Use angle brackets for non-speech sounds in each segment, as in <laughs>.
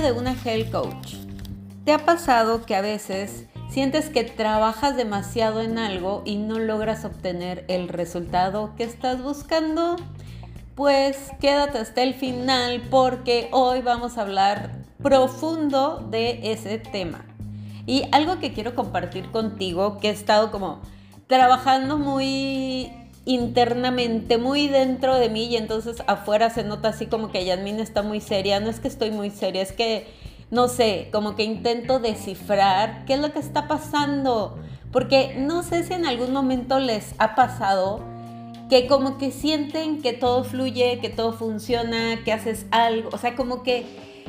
de una health coach. ¿Te ha pasado que a veces sientes que trabajas demasiado en algo y no logras obtener el resultado que estás buscando? Pues quédate hasta el final porque hoy vamos a hablar profundo de ese tema. Y algo que quiero compartir contigo, que he estado como trabajando muy internamente, muy dentro de mí y entonces afuera se nota así como que Yasmin está muy seria. No es que estoy muy seria, es que, no sé, como que intento descifrar qué es lo que está pasando. Porque no sé si en algún momento les ha pasado que como que sienten que todo fluye, que todo funciona, que haces algo, o sea, como que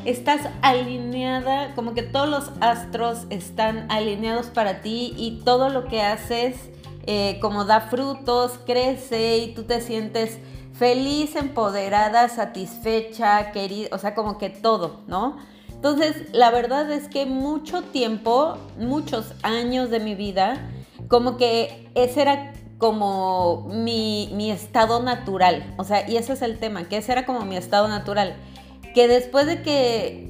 estás alineada, como que todos los astros están alineados para ti y todo lo que haces eh, como da frutos, crece y tú te sientes feliz, empoderada, satisfecha, querida, o sea, como que todo, ¿no? Entonces, la verdad es que mucho tiempo, muchos años de mi vida, como que ese era como mi, mi estado natural, o sea, y ese es el tema, que ese era como mi estado natural que después de que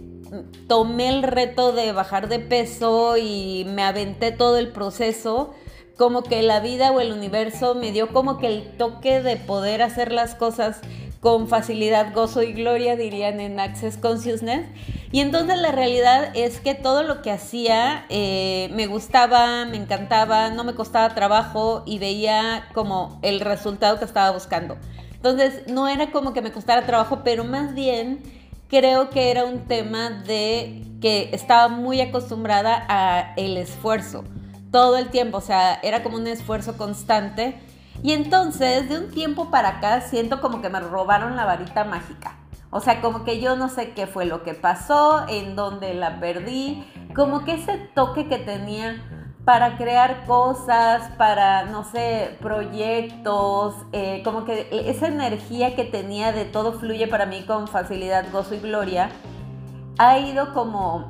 tomé el reto de bajar de peso y me aventé todo el proceso, como que la vida o el universo me dio como que el toque de poder hacer las cosas con facilidad, gozo y gloria, dirían en Access Consciousness. Y entonces la realidad es que todo lo que hacía eh, me gustaba, me encantaba, no me costaba trabajo y veía como el resultado que estaba buscando. Entonces no era como que me costara trabajo, pero más bien creo que era un tema de que estaba muy acostumbrada a el esfuerzo todo el tiempo, o sea, era como un esfuerzo constante. Y entonces, de un tiempo para acá, siento como que me robaron la varita mágica. O sea, como que yo no sé qué fue lo que pasó, en dónde la perdí, como que ese toque que tenía para crear cosas, para, no sé, proyectos, eh, como que esa energía que tenía de todo fluye para mí con facilidad, gozo y gloria, ha ido como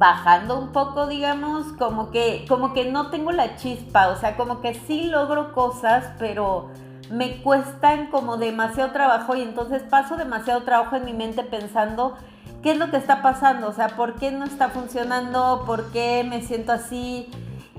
bajando un poco, digamos, como que, como que no tengo la chispa, o sea, como que sí logro cosas, pero me cuestan como demasiado trabajo y entonces paso demasiado trabajo en mi mente pensando qué es lo que está pasando, o sea, por qué no está funcionando, por qué me siento así.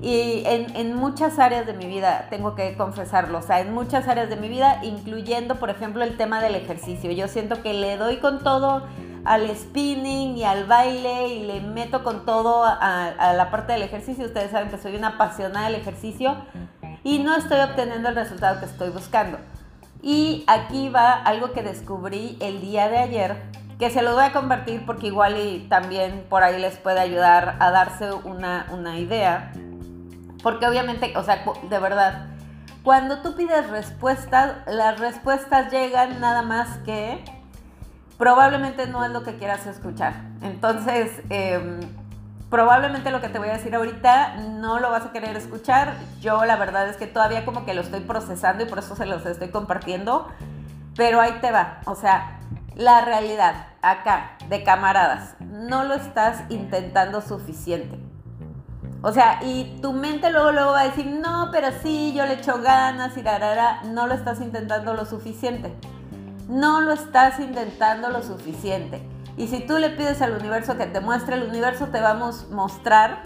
Y en, muchas áreas de mi vida, tengo que confesarlo, o sea, en muchas áreas de mi vida, incluyendo, por ejemplo, el tema del ejercicio. Yo siento que le doy con todo al spinning y al baile y le meto con todo a, a la parte del ejercicio. Ustedes saben que soy una apasionada del ejercicio y no estoy obteniendo el resultado que estoy buscando. Y aquí va algo que descubrí el día de ayer que se los voy a compartir porque igual y también por ahí les puede ayudar a darse una, una idea. Porque obviamente, o sea, de verdad, cuando tú pides respuestas, las respuestas llegan nada más que probablemente no es lo que quieras escuchar. Entonces, em, probablemente lo que te voy a decir ahorita no lo vas a querer escuchar. Yo la verdad es que todavía como que lo estoy procesando y por eso se los estoy compartiendo. Pero ahí te va. O sea, la realidad acá de camaradas, no lo estás intentando suficiente. O sea, y tu mente luego, luego va a decir, no, pero sí, yo le echo ganas y rarara, no lo estás intentando lo suficiente. No lo estás intentando lo suficiente. Y si tú le pides al universo que te muestre, el universo te va a mostrar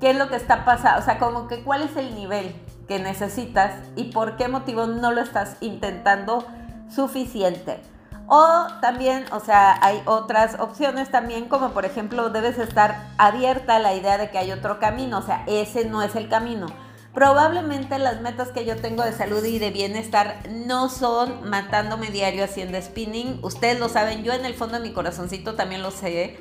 qué es lo que está pasando, o sea, como que cuál es el nivel que necesitas y por qué motivo no lo estás intentando suficiente. O también, o sea, hay otras opciones también, como por ejemplo, debes estar abierta a la idea de que hay otro camino, o sea, ese no es el camino. Probablemente las metas que yo tengo de salud y de bienestar no son matándome diario haciendo spinning. Ustedes lo saben, yo en el fondo de mi corazoncito también lo sé.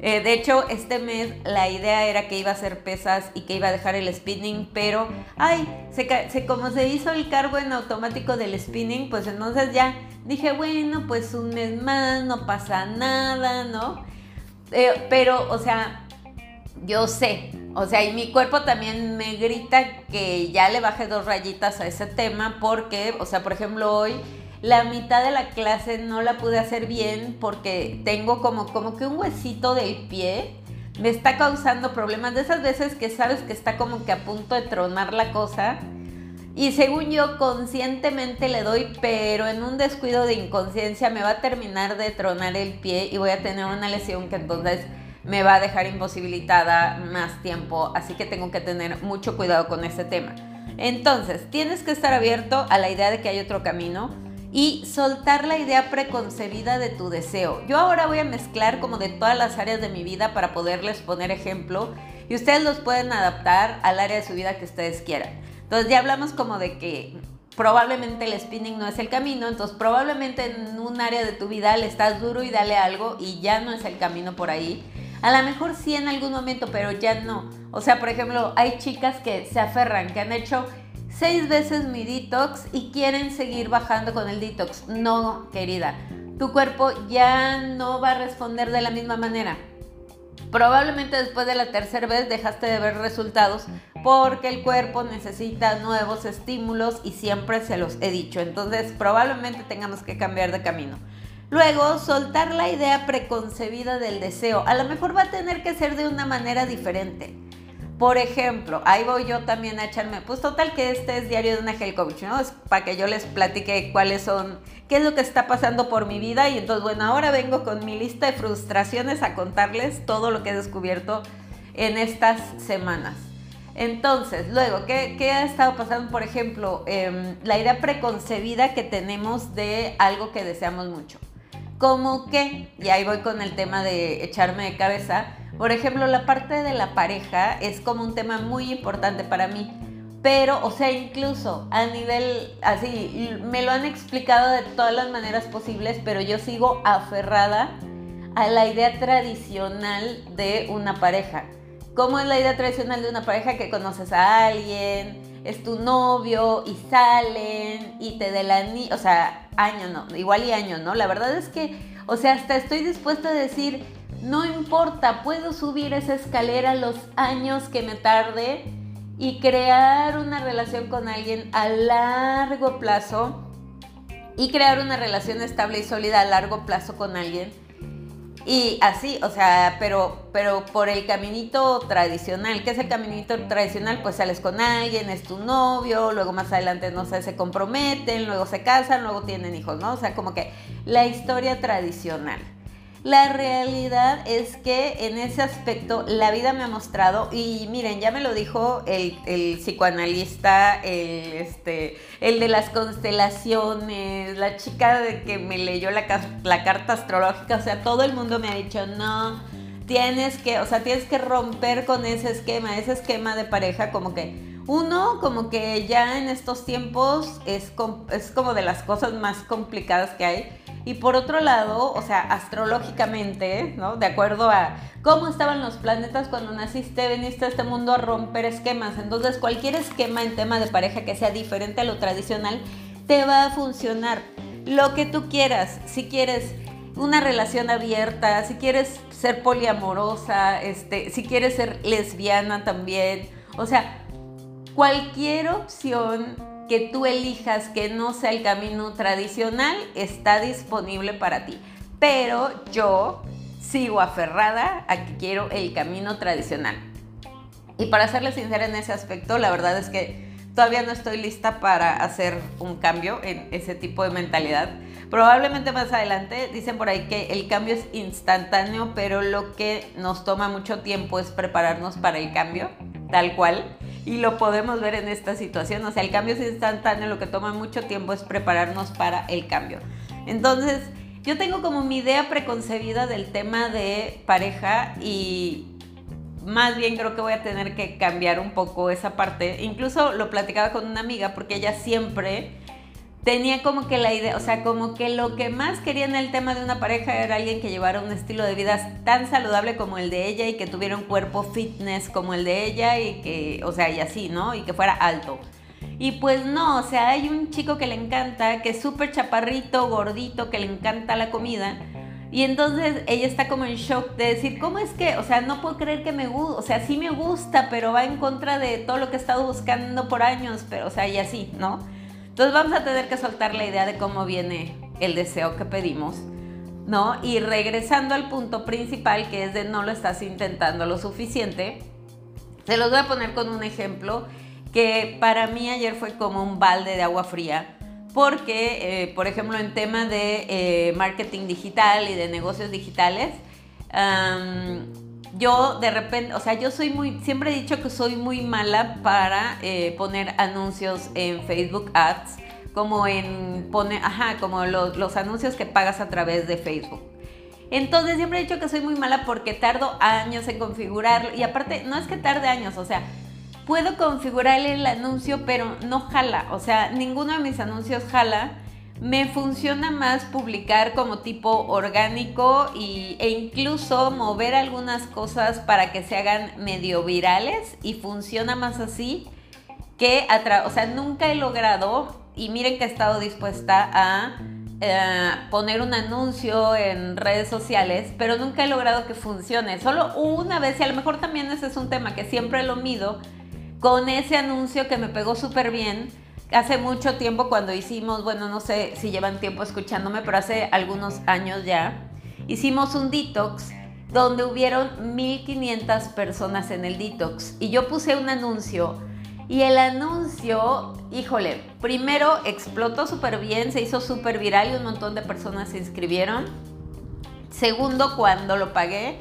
Eh, de hecho, este mes la idea era que iba a hacer pesas y que iba a dejar el spinning, pero, ay, se, como se hizo el cargo en automático del spinning, pues entonces ya dije, bueno, pues un mes más, no pasa nada, ¿no? Eh, pero, o sea, yo sé, o sea, y mi cuerpo también me grita que ya le baje dos rayitas a ese tema porque, o sea, por ejemplo, hoy la mitad de la clase no la pude hacer bien porque tengo como, como que un huesito del pie me está causando problemas de esas veces que sabes que está como que a punto de tronar la cosa y según yo conscientemente le doy, pero en un descuido de inconsciencia me va a terminar de tronar el pie y voy a tener una lesión que entonces me va a dejar imposibilitada más tiempo, así que tengo que tener mucho cuidado con este tema. Entonces, tienes que estar abierto a la idea de que hay otro camino y soltar la idea preconcebida de tu deseo. Yo ahora voy a mezclar como de todas las áreas de mi vida para poderles poner ejemplo y ustedes los pueden adaptar al área de su vida que ustedes quieran. Entonces ya hablamos como de que probablemente el spinning no es el camino, entonces probablemente en un área de tu vida le estás duro y dale algo y ya no es el camino por ahí. A lo mejor sí en algún momento, pero ya no. O sea, por ejemplo, hay chicas que se aferran, que han hecho seis veces mi detox y quieren seguir bajando con el detox. No, querida, tu cuerpo ya no va a responder de la misma manera. Probablemente después de la tercera vez dejaste de ver resultados porque el cuerpo necesita nuevos estímulos y siempre se los he dicho. Entonces probablemente tengamos que cambiar de camino. Luego, soltar la idea preconcebida del deseo. A lo mejor va a tener que ser de una manera diferente. Por ejemplo, ahí voy yo también a echarme, pues total que este es Diario de una Hell Coach, ¿no? Es para que yo les platique cuáles son, qué es lo que está pasando por mi vida y entonces, bueno, ahora vengo con mi lista de frustraciones a contarles todo lo que he descubierto en estas semanas. Entonces, luego, ¿qué, ha estado pasando? Por ejemplo, em, la idea preconcebida que tenemos de algo que deseamos mucho. Como que, y ahí voy con el tema de echarme de cabeza, por ejemplo, la parte de la pareja es como un tema muy importante para mí. Pero, o sea, incluso a nivel así, me lo han explicado de todas las maneras posibles, pero yo sigo aferrada a la idea tradicional de una pareja. ¿Cómo es la idea tradicional de una pareja que conoces a alguien, es tu novio y salen y te de la ni, o sea, año no, igual y año, ¿no? La verdad es que, o sea, hasta estoy dispuesta a decir, no importa, puedo subir esa escalera los años que me tarde y crear una relación con alguien a largo plazo y crear una relación estable y sólida a largo plazo con alguien. Y así, o sea, pero, pero por el caminito tradicional. ¿Qué es el caminito tradicional? Pues sales con alguien, es tu novio, luego más adelante, no sé, se comprometen, luego se casan, luego tienen hijos, ¿no? O sea, como que la historia tradicional. La realidad es que en ese aspecto la vida me ha mostrado, y miren, ya me lo dijo el, psicoanalista, el, este, el de las constelaciones, la chica de que me leyó la, la carta astrológica, o sea, todo el mundo me ha dicho, no, tienes que, o sea, tienes que romper con ese esquema, ese esquema de pareja como que uno, como que ya en estos tiempos es, es como de las cosas más complicadas que hay y por otro lado, o sea, astrológicamente, ¿no? De acuerdo a cómo estaban los planetas cuando naciste, viniste a este mundo a romper esquemas. Entonces, cualquier esquema en tema de pareja que sea diferente a lo tradicional, te va a funcionar. Lo que tú quieras, si quieres una relación abierta, si quieres ser poliamorosa, este, si quieres ser lesbiana también, o sea, cualquier opción que tú elijas que no sea el camino tradicional está disponible para ti. Pero yo sigo aferrada a que quiero el camino tradicional. Y para serle sincera en ese aspecto, la verdad es que todavía no estoy lista para hacer un cambio en ese tipo de mentalidad. Probablemente más adelante dicen por ahí que el cambio es instantáneo, pero lo que nos toma mucho tiempo es prepararnos para el cambio, tal cual y lo podemos ver en esta situación. O sea, el cambio es instantáneo, lo que toma mucho tiempo es prepararnos para el cambio. Entonces, yo tengo como mi idea preconcebida del tema de pareja y más bien creo que voy a tener que cambiar un poco esa parte. Incluso lo platicaba con una amiga porque ella siempre tenía como que la idea, o sea, como que lo que más quería en el tema de una pareja era alguien que llevara un estilo de vida tan saludable como el de ella y que tuviera un cuerpo fitness como el de ella y que, o sea, y así, ¿no? Y que fuera alto. Y pues no, o sea, hay un chico que le encanta, que es súper chaparrito, gordito, que le encanta la comida. Y entonces ella está como en shock de decir, ¿cómo es que, o sea, no puedo creer que me gusta, o sea, sí me gusta, pero va en contra de todo lo que he estado buscando por años, pero, o sea, y así, ¿no? Entonces vamos a tener que soltar la idea de cómo viene el deseo que pedimos, ¿no? Y regresando al punto principal, que es de no lo estás intentando lo suficiente, se los voy a poner con un ejemplo. que para mí ayer fue como un balde de agua fría, porque, eh, por ejemplo, en tema de eh, marketing digital y de negocios digitales, yo de repente, o sea, yo soy muy, siempre he dicho que soy muy mala para eh, poner anuncios en Facebook Ads, como en, pone, ajá, como los, los anuncios que pagas a través de Facebook. Entonces siempre he dicho que soy muy mala porque tardo años en configurarlo. Y aparte, no es que tarde años, o sea, puedo configurar el anuncio, pero no jala. O sea, ninguno de mis anuncios jala. Me funciona más publicar como tipo orgánico y, e incluso mover algunas cosas para que se hagan medio virales y funciona más así que o sea, nunca he logrado y miren que he estado dispuesta a eh, poner un anuncio en redes sociales, pero nunca he logrado que funcione. Solo una vez, y a lo mejor también ese es un tema que siempre lo mido, con ese anuncio que me pegó súper bien. Hace mucho tiempo cuando hicimos, bueno, no sé si llevan tiempo escuchándome, pero hace algunos años ya, hicimos un detox donde hubieron 1500 personas en el detox y yo puse un anuncio y el anuncio, híjole, primero explotó súper bien, se hizo súper viral y un montón de personas se inscribieron. Segundo, cuando lo pagué,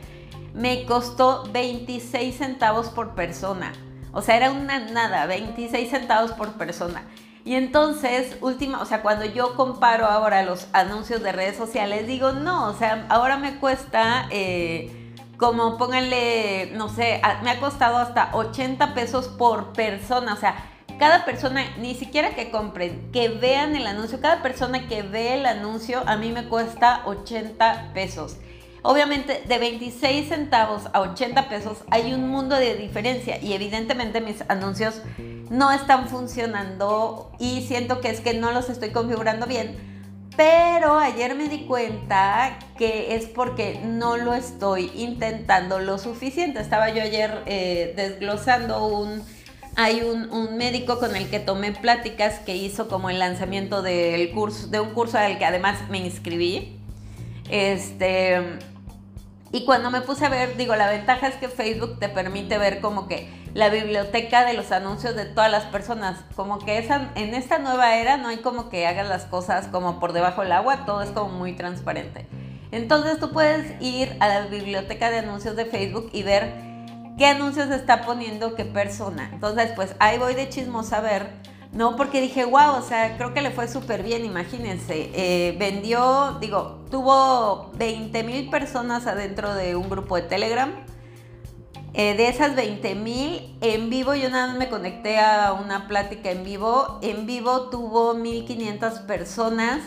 me costó 26 centavos por persona. O sea, era una nada, 26 centavos por persona. Y entonces, última, o sea, cuando yo comparo ahora los anuncios de redes sociales, digo, no, o sea, ahora me cuesta... Eh, como pónganle, no sé, me ha costado hasta 80 pesos por persona, o sea, cada persona, ni siquiera que compren, que vean el anuncio, cada persona que ve el anuncio a mí me cuesta 80 pesos. Obviamente de 26 centavos a 80 pesos hay un mundo de diferencia y evidentemente mis anuncios no están funcionando y siento que es que no los estoy configurando bien pero ayer me di cuenta que es porque no lo estoy intentando lo suficiente. Estaba yo ayer eh, desglosando un... Hay un, médico con el que tomé pláticas que hizo como el lanzamiento del curso, de un curso al que además me inscribí. Este, y cuando me puse a ver, digo, la ventaja es que Facebook te permite ver como que la biblioteca de los anuncios de todas las personas. Como que en esta nueva era no hay como que hagas las cosas como por debajo del agua, todo es como muy transparente. Entonces tú puedes ir a la biblioteca de anuncios de Facebook y ver qué anuncios está poniendo qué persona. Entonces, pues ahí voy de chismosa a ver, ¿no? Porque dije, wow, o sea, creo que le fue súper bien, imagínense. Eh, vendió, digo, tuvo 20 mil personas adentro de un grupo de Telegram eh, de esas 20 mil, en vivo yo nada más me conecté a una plática en vivo. En vivo tuvo 1500 personas.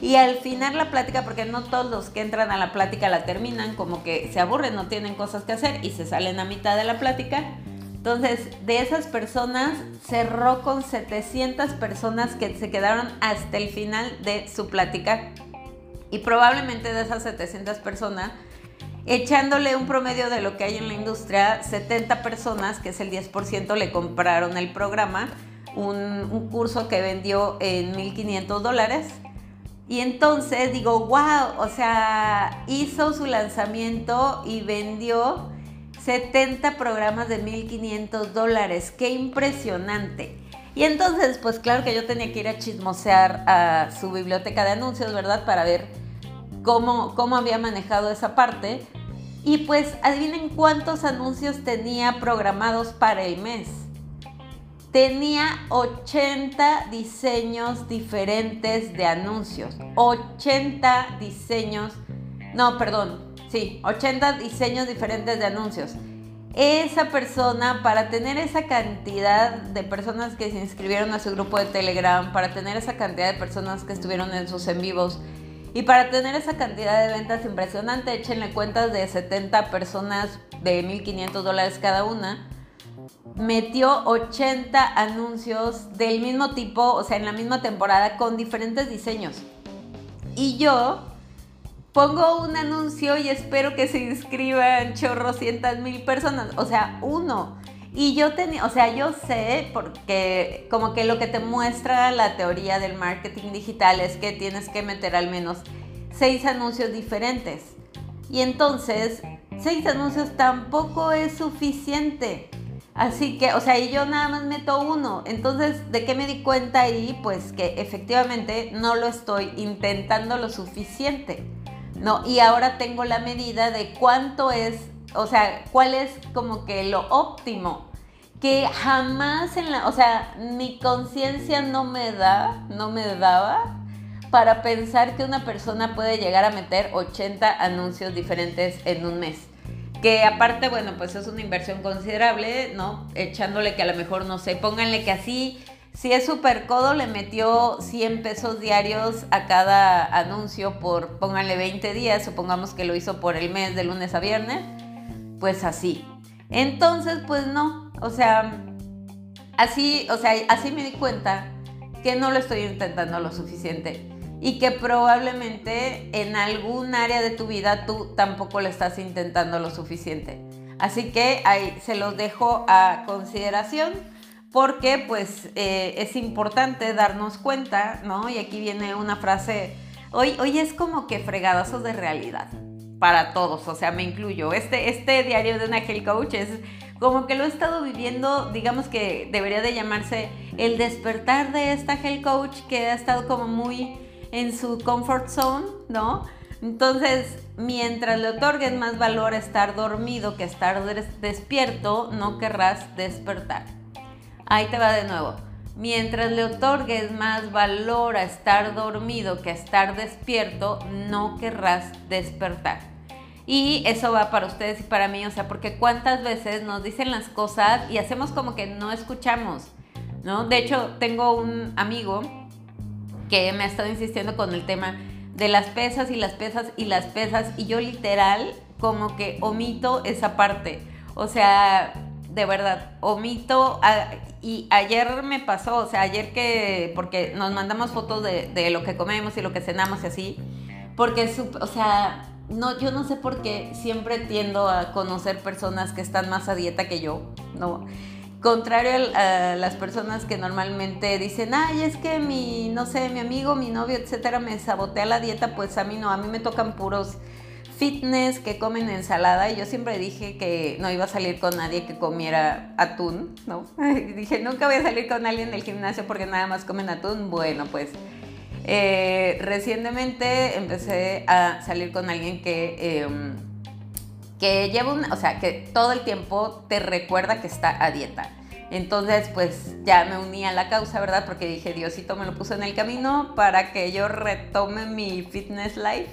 Y al final la plática, porque no todos los que entran a la plática la terminan, como que se aburren, no tienen cosas que hacer y se salen a mitad de la plática. Entonces, de esas personas, cerró con 700 personas que se quedaron hasta el final de su plática. Y probablemente de esas 700 personas, echándole un promedio de lo que hay en la industria, 70 personas, que es el 10%, le compraron el programa, un, curso que vendió en 1.500 dólares. Y entonces digo, wow, o sea, hizo su lanzamiento y vendió 70 programas de 1.500 dólares. Qué impresionante. Y entonces, pues claro que yo tenía que ir a chismosear a su biblioteca de anuncios, ¿verdad? Para ver cómo, cómo había manejado esa parte. Y pues adivinen cuántos anuncios tenía programados para el mes. Tenía 80 diseños diferentes de anuncios. 80 diseños. No, perdón. Sí, 80 diseños diferentes de anuncios. Esa persona, para tener esa cantidad de personas que se inscribieron a su grupo de Telegram, para tener esa cantidad de personas que estuvieron en sus en vivos, y para tener esa cantidad de ventas impresionante, échenle cuentas de 70 personas de 1.500 dólares cada una. Metió 80 anuncios del mismo tipo, o sea, en la misma temporada, con diferentes diseños. Y yo pongo un anuncio y espero que se inscriban chorrocientas mil personas. O sea, uno. Y yo tenía, o sea, yo sé, porque como que lo que te muestra la teoría del marketing digital es que tienes que meter al menos seis anuncios diferentes. Y entonces, seis anuncios tampoco es suficiente. Así que, o sea, y yo nada más meto uno. Entonces, ¿de qué me di cuenta ahí? Pues que efectivamente no lo estoy intentando lo suficiente. ¿No? Y ahora tengo la medida de cuánto es, o sea, cuál es como que lo óptimo. Que jamás en la, o sea, mi conciencia no me da, no me daba para pensar que una persona puede llegar a meter 80 anuncios diferentes en un mes. Que aparte, bueno, pues es una inversión considerable, ¿no? Echándole que a lo mejor, no sé, pónganle que así, si es super codo, le metió 100 pesos diarios a cada anuncio por, pónganle 20 días, supongamos que lo hizo por el mes de lunes a viernes, pues así. Entonces, pues no, o sea, así, o sea, así me di cuenta que no lo estoy intentando lo suficiente y que probablemente en algún área de tu vida tú tampoco lo estás intentando lo suficiente. Así que ahí se los dejo a consideración porque pues eh, es importante darnos cuenta, ¿no? Y aquí viene una frase, hoy, hoy es como que fregadazos de realidad para todos, o sea, me incluyo. Este, este diario de una Hell Coach es como que lo he estado viviendo, digamos que debería de llamarse el despertar de esta Hell Coach que ha estado como muy en su comfort zone, ¿no? Entonces, mientras le otorgues más valor estar dormido que estar despierto, no querrás despertar. Ahí te va de nuevo. Mientras le otorgues más valor a estar dormido que a estar despierto, no querrás despertar. Y eso va para ustedes y para mí, o sea, porque cuántas veces nos dicen las cosas y hacemos como que no escuchamos, ¿no? De hecho, tengo un amigo que me ha estado insistiendo con el tema de las pesas y las pesas y las pesas y yo literal como que omito esa parte. O sea, de verdad, omito y ayer me pasó, o sea, ayer que, porque nos mandamos fotos de, lo que comemos y lo que cenamos y así, porque, o sea, no, yo no sé por qué siempre tiendo a conocer personas que están más a dieta que yo, ¿no? Contrario a las personas que normalmente dicen, ay, es que mi, no sé, mi amigo, mi novio, etcétera, me sabotea la dieta, pues a mí no, a mí me tocan puros fitness que comen ensalada y yo siempre dije que no iba a salir con nadie que comiera atún, ¿no? <laughs> dije, nunca voy a salir con alguien del gimnasio porque nada más comen atún. Bueno, pues eh, recientemente empecé a salir con alguien que... Em, que lleva un, o sea, que todo el tiempo te recuerda que está a dieta. Entonces, pues ya me uní a la causa, ¿verdad? Porque dije, Diosito me lo puso en el camino para que yo retome mi fitness life.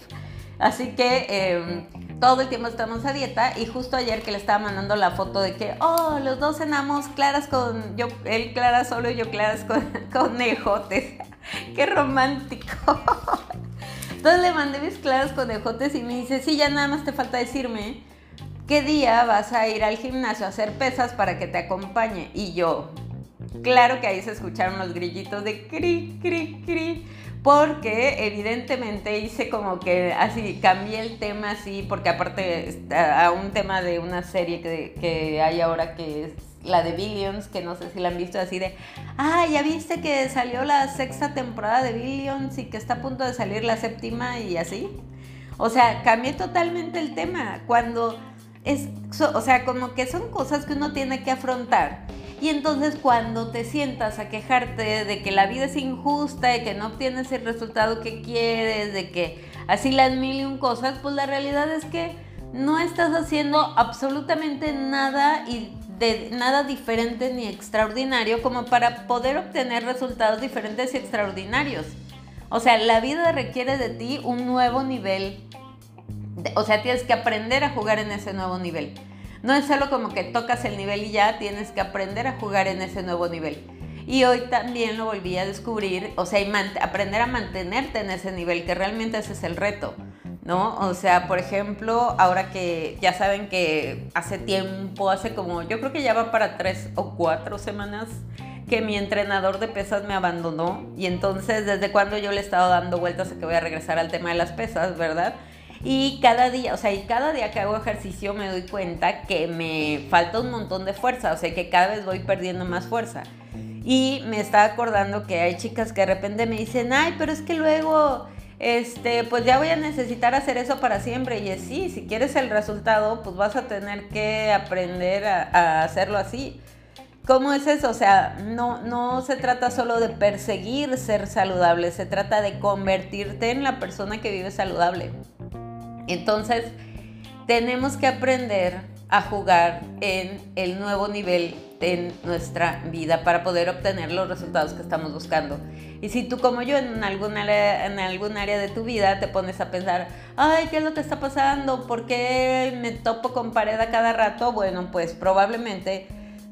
Así que em, todo el tiempo estamos a dieta y justo ayer que le estaba mandando la foto de que, oh, los dos cenamos claras con, yo, él clara solo y yo claras con, <laughs> con ejotes. Qué romántico. Entonces le mandé mis claras con ejotes y me dice, sí, ya nada más te falta decirme ¿qué día vas a ir al gimnasio a hacer pesas para que te acompañe? Y yo, claro que ahí se escucharon los grillitos de cri, cri, cri, porque evidentemente hice como que así, cambié el tema así, porque aparte a un tema de una serie que, que hay ahora que es la de Billions, que no sé si la han visto así de, ah, ya viste que salió la sexta temporada de Billions y que está a punto de salir la séptima y así. O sea, cambié totalmente el tema. Cuando es, o sea, como que son cosas que uno tiene que afrontar. Y entonces cuando te sientas a quejarte de que la vida es injusta, de que no obtienes el resultado que quieres, de que así las mil y un cosas, pues la realidad es que no estás haciendo absolutamente nada y de nada diferente ni extraordinario como para poder obtener resultados diferentes y extraordinarios. O sea, la vida requiere de ti un nuevo nivel o sea, tienes que aprender a jugar en ese nuevo nivel. No es solo como que tocas el nivel y ya, tienes que aprender a jugar en ese nuevo nivel. Y hoy también lo volví a descubrir, o sea, aprender a mantenerte en ese nivel, que realmente ese es el reto, ¿no? O sea, por ejemplo, ahora que ya saben que hace tiempo, hace como, yo creo que ya va para tres o cuatro semanas, que mi entrenador de pesas me abandonó y entonces desde cuando yo le he estado dando vueltas a que voy a regresar al tema de las pesas, ¿verdad? Y cada día, o sea, y cada día que hago ejercicio me doy cuenta que me falta un montón de fuerza, o sea, que cada vez voy perdiendo más fuerza. Y me estaba acordando que hay chicas que de repente me dicen, ay, pero es que luego, este, pues ya voy a necesitar hacer eso para siempre. Y es sí, si quieres el resultado, pues vas a tener que aprender a, a hacerlo así. ¿Cómo es eso? O sea, no, no se trata solo de perseguir ser saludable, se trata de convertirte en la persona que vive saludable. Entonces, tenemos que aprender a jugar en el nuevo nivel en nuestra vida para poder obtener los resultados que estamos buscando. Y si tú como yo en algún área, algún área de tu vida te pones a pensar, ay, ¿qué es lo que está pasando? ¿Por qué me topo con pared a cada rato? Bueno, pues probablemente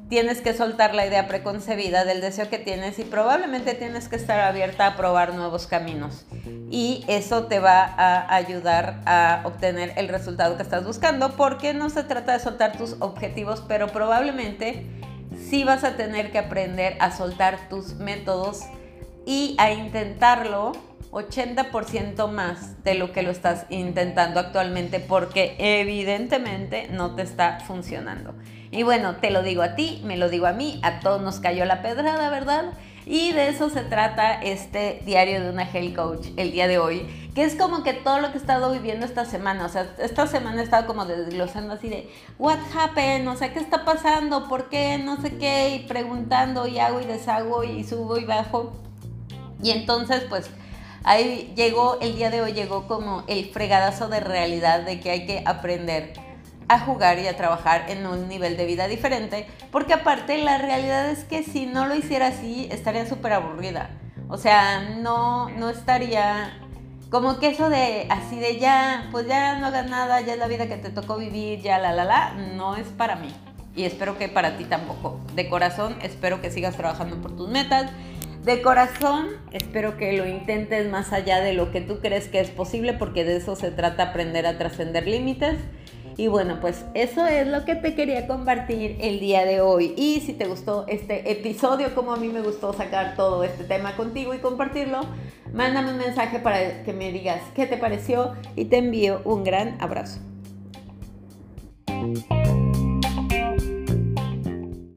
tienes que soltar la idea preconcebida del deseo que tienes y probablemente tienes que estar abierta a probar nuevos caminos. Y eso te va a ayudar a obtener el resultado que estás buscando porque no se trata de soltar tus objetivos, pero probablemente sí vas a tener que aprender a soltar tus métodos y a intentarlo 80% más de lo que lo estás intentando actualmente porque evidentemente no te está funcionando. Y bueno, te lo digo a ti, me lo digo a mí, a todos nos cayó la pedrada, ¿verdad? Y de eso se trata este diario de una Health Coach el día de hoy, que es como que todo lo que he estado viviendo esta semana, o sea, esta semana he estado como desglosando así de, what happened, o sea, ¿qué está pasando? ¿Por qué? No sé qué, y preguntando y hago y deshago y subo y bajo. Y entonces, pues, ahí llegó, el día de hoy llegó como el fregadazo de realidad de que hay que aprender a jugar y a trabajar en un nivel de vida diferente, porque aparte la realidad es que si no lo hiciera así, estaría súper aburrida. O sea, no, no estaría como que eso de así de ya, pues ya no hagas nada, ya es la vida que te tocó vivir, ya la la la, no es para mí. Y espero que para ti tampoco. De corazón, espero que sigas trabajando por tus metas de corazón, espero que lo intentes más allá de lo que tú crees que es posible, porque de eso se trata aprender a trascender límites. Y bueno, pues eso es lo que te quería compartir el día de hoy. Y si te gustó este episodio, como a mí me gustó sacar todo este tema contigo y compartirlo, mándame un mensaje para que me digas qué te pareció y te envío un gran abrazo.